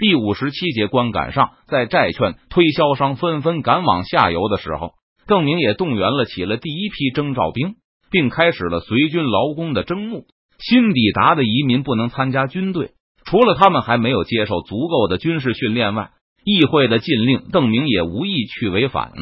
第五十七节观感上，在债券推销商纷纷赶往下游的时候，邓明也动员了起了第一批征召兵，并开始了随军劳工的征募。新抵达的移民不能参加军队，除了他们还没有接受足够的军事训练外，议会的禁令邓明也无意去违反。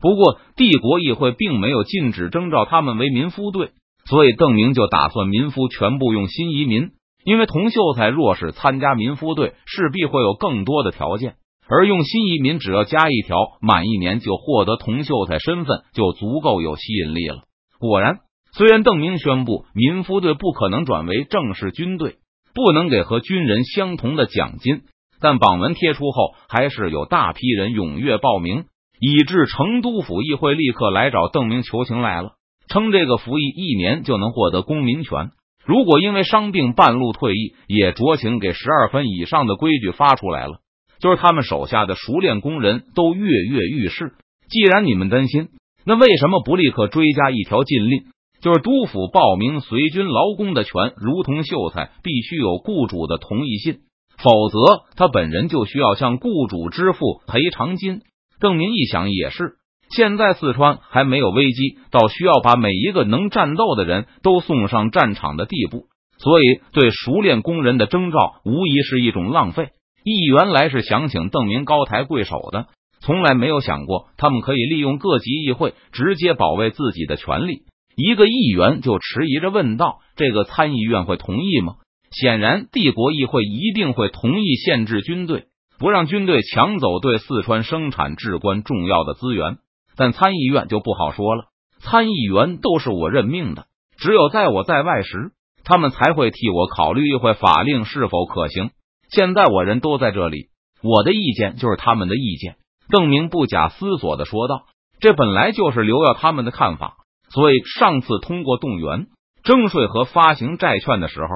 不过，帝国议会并没有禁止征召他们为民夫队，所以邓明就打算民夫全部用新移民。因为童秀才若是参加民夫队，势必会有更多的条件，而用新移民只要加一条，满一年就获得童秀才身份，就足够有吸引力了。果然，虽然邓明宣布民夫队不可能转为正式军队，不能给和军人相同的奖金，但榜文贴出后，还是有大批人踊跃报名，以致成都府议会立刻来找邓明求情来了，称这个服役一年就能获得公民权。如果因为伤病半路退役，也酌情给十二分以上的规矩发出来了。就是他们手下的熟练工人都跃跃欲试。既然你们担心，那为什么不立刻追加一条禁令？就是督府报名随军劳工的权，如同秀才，必须有雇主的同意信，否则他本人就需要向雇主支付赔偿金。邓明一想也是。现在四川还没有危机到需要把每一个能战斗的人都送上战场的地步，所以对熟练工人的征召无疑是一种浪费。议员来是想请邓明高抬贵手的，从来没有想过他们可以利用各级议会直接保卫自己的权利。一个议员就迟疑着问道：“这个参议院会同意吗？”显然，帝国议会一定会同意限制军队，不让军队抢走对四川生产至关重要的资源。但参议院就不好说了，参议员都是我任命的，只有在我在外时，他们才会替我考虑议会法令是否可行。现在我人都在这里，我的意见就是他们的意见。邓明不假思索的说道：“这本来就是刘耀他们的看法，所以上次通过动员征税和发行债券的时候，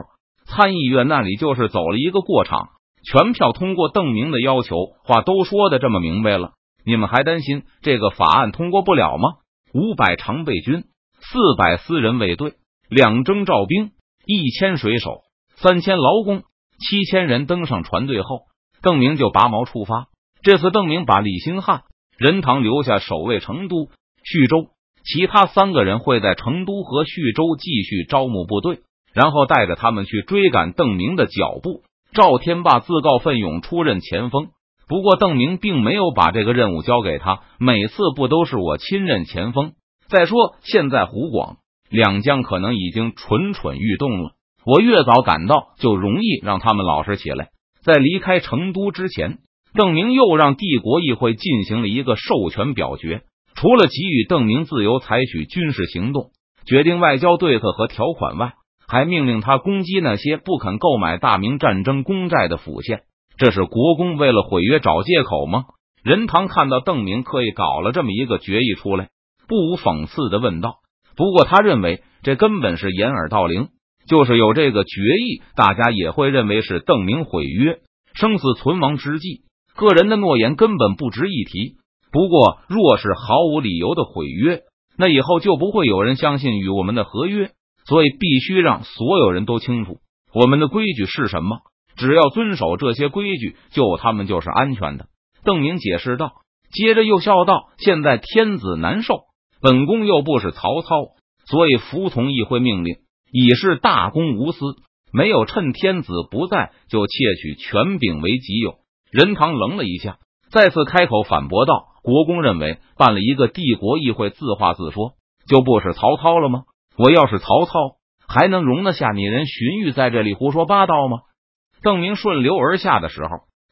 参议院那里就是走了一个过场，全票通过邓明的要求。话都说的这么明白了。”你们还担心这个法案通过不了吗？五百常备军，四百私人卫队，两征召兵，一千水手，三千劳工，七千人登上船队后，邓明就拔毛出发。这次邓明把李兴汉、任堂留下守卫成都、徐州，其他三个人会在成都和徐州继续招募部队，然后带着他们去追赶邓明的脚步。赵天霸自告奋勇出任前锋。不过，邓明并没有把这个任务交给他。每次不都是我亲任前锋？再说，现在湖广两江可能已经蠢蠢欲动了。我越早赶到，就容易让他们老实起来。在离开成都之前，邓明又让帝国议会进行了一个授权表决。除了给予邓明自由采取军事行动、决定外交对策和条款外，还命令他攻击那些不肯购买大明战争公债的府县。这是国公为了毁约找借口吗？任堂看到邓明刻意搞了这么一个决议出来，不无讽刺的问道。不过他认为这根本是掩耳盗铃，就是有这个决议，大家也会认为是邓明毁约，生死存亡之际，个人的诺言根本不值一提。不过若是毫无理由的毁约，那以后就不会有人相信与我们的合约。所以必须让所有人都清楚我们的规矩是什么。只要遵守这些规矩，救他们就是安全的。邓明解释道，接着又笑道：“现在天子难受，本宫又不是曹操，所以服从议会命令已是大公无私，没有趁天子不在就窃取权柄为己有。”任堂愣了一下，再次开口反驳道：“国公认为办了一个帝国议会，自话自说，就不是曹操了吗？我要是曹操，还能容得下你人荀彧在这里胡说八道吗？”邓明顺流而下的时候，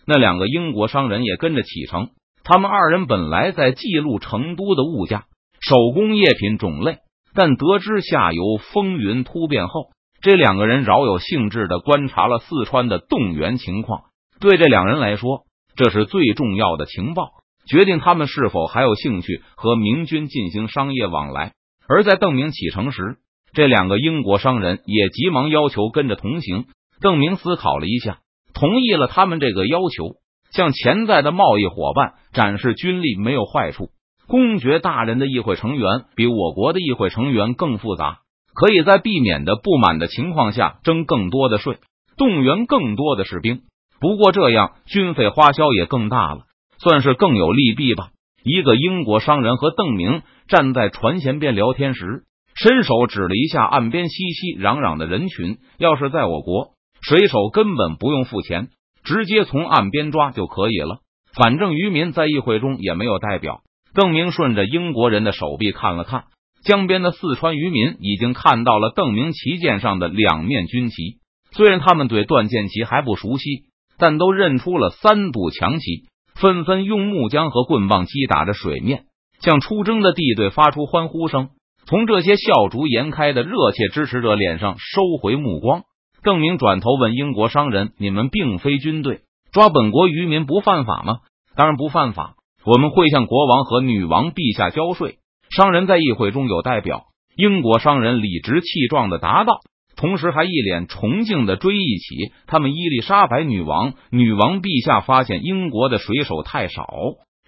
那两个英国商人也跟着启程。他们二人本来在记录成都的物价、手工业品种类，但得知下游风云突变后，这两个人饶有兴致的观察了四川的动员情况。对这两人来说，这是最重要的情报，决定他们是否还有兴趣和明军进行商业往来。而在邓明启程时，这两个英国商人也急忙要求跟着同行。邓明思考了一下，同意了他们这个要求。向潜在的贸易伙伴展示军力没有坏处。公爵大人的议会成员比我国的议会成员更复杂，可以在避免的不满的情况下征更多的税，动员更多的士兵。不过这样军费花销也更大了，算是更有利弊吧。一个英国商人和邓明站在船舷边聊天时，伸手指了一下岸边熙熙攘攘的人群。要是在我国，水手根本不用付钱，直接从岸边抓就可以了。反正渔民在议会中也没有代表。邓明顺着英国人的手臂看了看。江边的四川渔民已经看到了邓明旗舰上的两面军旗，虽然他们对断剑旗还不熟悉，但都认出了三堵强旗，纷纷用木浆和棍棒击打着水面，向出征的地队发出欢呼声。从这些笑逐颜开的热切支持者脸上收回目光，邓明转头问英国商人：“你们并非军队，抓本国渔民不犯法吗？”“当然不犯法，我们会向国王和女王陛下交税。”商人在议会中有代表，英国商人理直气壮的答道，同时还一脸崇敬的追忆起他们伊丽莎白女王。女王陛下发现英国的水手太少，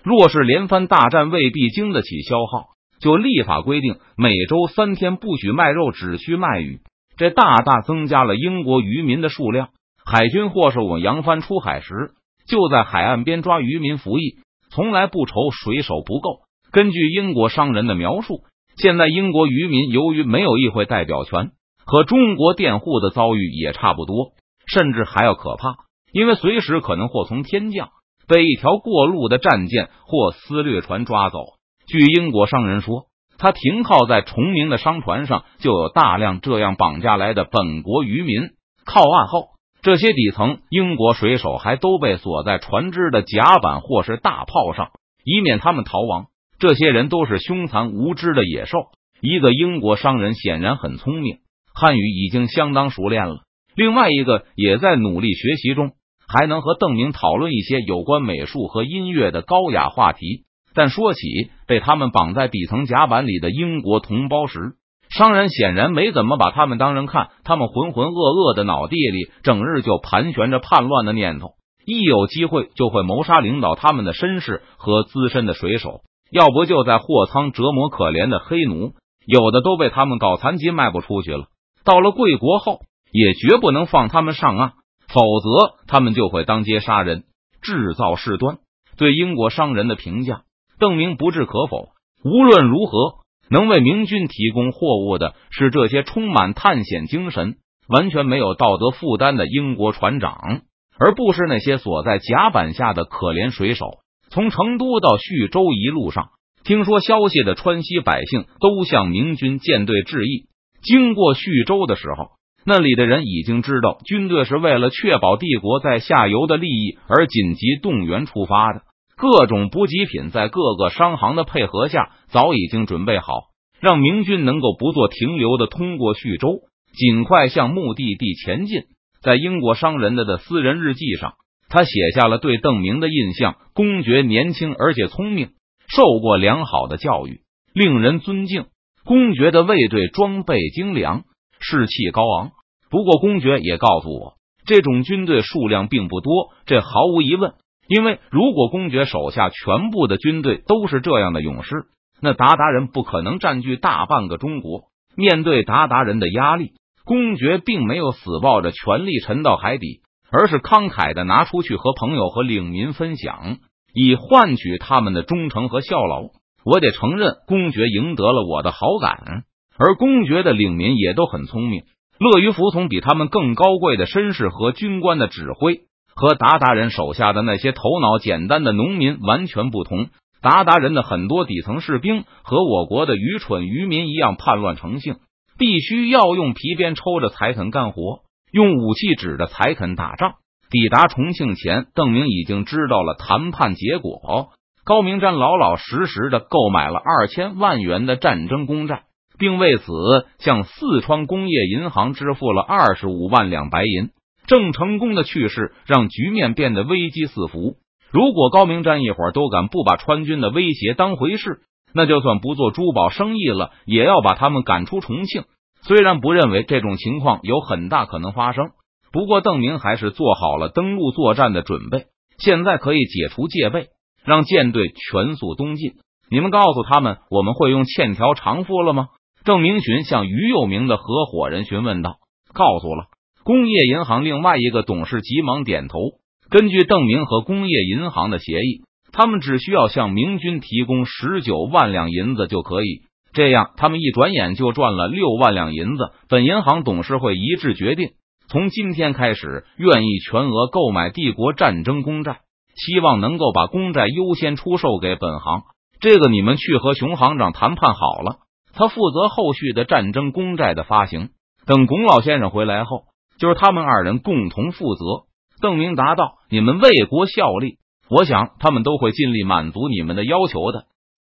若是连番大战未必经得起消耗，就立法规定每周三天不许卖肉，只需卖鱼。这大大增加了英国渔民的数量。海军或是我扬帆出海时，就在海岸边抓渔民服役，从来不愁水手不够。根据英国商人的描述，现在英国渔民由于没有议会代表权，和中国佃户的遭遇也差不多，甚至还要可怕，因为随时可能祸从天降，被一条过路的战舰或私掠船抓走。据英国商人说，他停靠在崇明的商船上，就有大量这样绑架来的本国渔民。靠岸后，这些底层英国水手还都被锁在船只的甲板或是大炮上，以免他们逃亡。这些人都是凶残无知的野兽。一个英国商人显然很聪明，汉语已经相当熟练了。另外一个也在努力学习中，还能和邓明讨论一些有关美术和音乐的高雅话题。但说起被他们绑在底层甲板里的英国同胞时，商人显然没怎么把他们当人看。他们浑浑噩噩的脑地里，整日就盘旋着叛乱的念头，一有机会就会谋杀领导他们的绅士和资深的水手。要不就在货仓折磨可怜的黑奴，有的都被他们搞残疾卖不出去了。到了贵国后，也绝不能放他们上岸，否则他们就会当街杀人，制造事端。对英国商人的评价，邓明不置可否。无论如何，能为明军提供货物的是这些充满探险精神、完全没有道德负担的英国船长，而不是那些锁在甲板下的可怜水手。从成都到徐州一路上，听说消息的川西百姓都向明军舰队致意。经过徐州的时候，那里的人已经知道军队是为了确保帝国在下游的利益而紧急动员出发的。各种补给品在各个商行的配合下，早已经准备好，让明军能够不做停留的通过徐州，尽快向目的地前进。在英国商人的的私人日记上。他写下了对邓明的印象：公爵年轻而且聪明，受过良好的教育，令人尊敬。公爵的卫队装备精良，士气高昂。不过，公爵也告诉我，这种军队数量并不多。这毫无疑问，因为如果公爵手下全部的军队都是这样的勇士，那鞑靼人不可能占据大半个中国。面对鞑靼人的压力，公爵并没有死抱着权力沉到海底。而是慷慨的拿出去和朋友和领民分享，以换取他们的忠诚和效劳。我得承认，公爵赢得了我的好感，而公爵的领民也都很聪明，乐于服从比他们更高贵的绅士和军官的指挥。和鞑靼人手下的那些头脑简单的农民完全不同。鞑靼人的很多底层士兵和我国的愚蠢渔民一样，叛乱成性，必须要用皮鞭抽着才肯干活。用武器指着才肯打仗。抵达重庆前，邓明已经知道了谈判结果。高明瞻老老实实的购买了二千万元的战争公债，并为此向四川工业银行支付了二十五万两白银。郑成功的去世让局面变得危机四伏。如果高明瞻一伙都敢不把川军的威胁当回事，那就算不做珠宝生意了，也要把他们赶出重庆。虽然不认为这种情况有很大可能发生，不过邓明还是做好了登陆作战的准备。现在可以解除戒备，让舰队全速东进。你们告诉他们，我们会用欠条偿付了吗？郑明寻向于右明的合伙人询问道。告诉了工业银行另外一个董事，急忙点头。根据邓明和工业银行的协议，他们只需要向明军提供十九万两银子就可以。这样，他们一转眼就赚了六万两银子。本银行董事会一致决定，从今天开始，愿意全额购买帝国战争公债，希望能够把公债优先出售给本行。这个你们去和熊行长谈判好了，他负责后续的战争公债的发行。等龚老先生回来后，就是他们二人共同负责。邓明答道：“你们为国效力，我想他们都会尽力满足你们的要求的。”